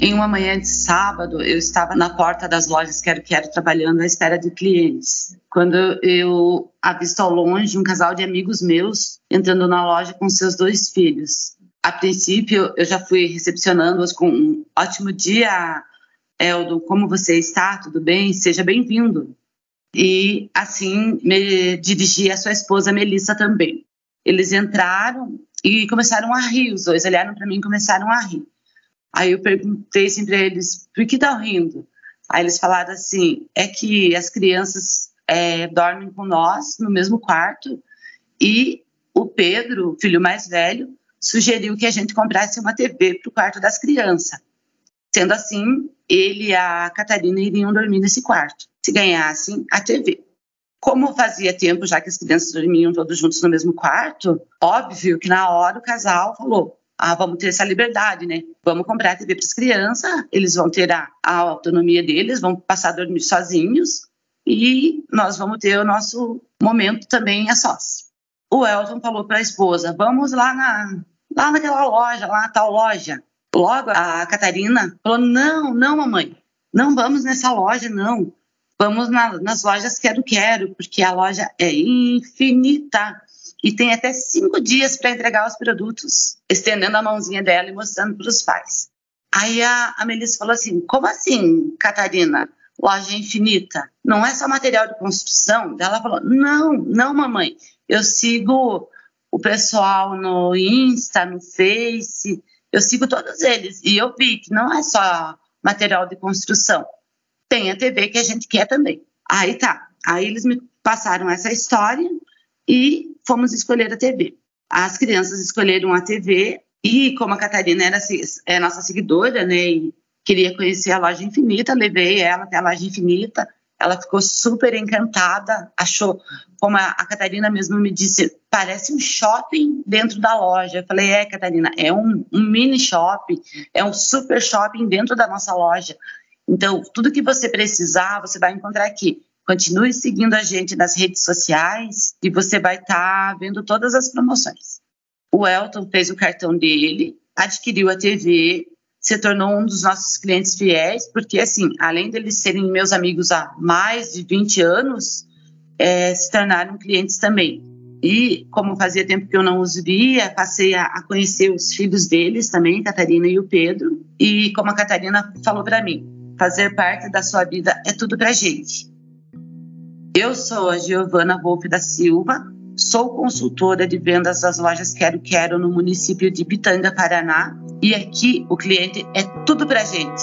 Em uma manhã de sábado, eu estava na porta das lojas Quero Quero trabalhando à espera de clientes. Quando eu avisto ao longe um casal de amigos meus entrando na loja com seus dois filhos. A princípio, eu já fui recepcionando-os com um ótimo dia, Eldo, como você está? Tudo bem? Seja bem-vindo. E assim me dirigi à sua esposa Melissa também. Eles entraram e começaram a rir, os dois olharam para mim e começaram a rir. Aí eu perguntei assim para eles, por que estão rindo? Aí eles falaram assim, é que as crianças é, dormem com nós no mesmo quarto e o Pedro, filho mais velho, sugeriu que a gente comprasse uma TV para o quarto das crianças. Sendo assim, ele e a Catarina iriam dormir nesse quarto, se ganhassem a TV. Como fazia tempo já que as crianças dormiam todos juntos no mesmo quarto, óbvio que na hora o casal falou: ah, vamos ter essa liberdade, né? Vamos comprar a TV para as crianças, eles vão ter a, a, autonomia deles, vão passar a dormir sozinhos e nós vamos ter o nosso momento também a sós. O Elton falou para a esposa: vamos lá, na, lá naquela loja, lá na tal loja. Logo a Catarina falou: não, não, mamãe, não vamos nessa loja, não. Vamos na, nas lojas Quero Quero, porque a loja é infinita e tem até cinco dias para entregar os produtos, estendendo a mãozinha dela e mostrando para os pais. Aí a, a Melissa falou assim: como assim, Catarina? Loja infinita? Não é só material de construção? Ela falou: não, não, mamãe. Eu sigo o pessoal no Insta, no Face, eu sigo todos eles. E eu vi que não é só material de construção. Tem a TV que a gente quer também. Aí tá. Aí eles me passaram essa história e fomos escolher a TV. As crianças escolheram a TV e como a Catarina era é nossa seguidora, né, e queria conhecer a loja Infinita, levei ela até a loja Infinita. Ela ficou super encantada, achou, como a, Catarina mesmo me disse, parece um shopping dentro da loja. Eu falei, é, Catarina, é um, um mini shopping, é um super shopping dentro da nossa loja. Então, tudo que você precisar, você vai encontrar aqui. Continue seguindo a gente nas redes sociais e você vai estar tá vendo todas as promoções. O Elton fez o cartão dele, adquiriu a TV, se tornou um dos nossos clientes fiéis, porque, assim, além deles serem meus amigos há mais de 20 anos, é, se tornaram clientes também. E, como fazia tempo que eu não os via, passei a, a conhecer os filhos deles também, Catarina e o Pedro. E, como a Catarina falou para mim, fazer parte da sua vida é tudo para gente. Eu sou a Giovana Wolff da Silva, Sou consultora de vendas das lojas Quero Quero no município de Pitanga, Paraná. E aqui o cliente é tudo pra gente.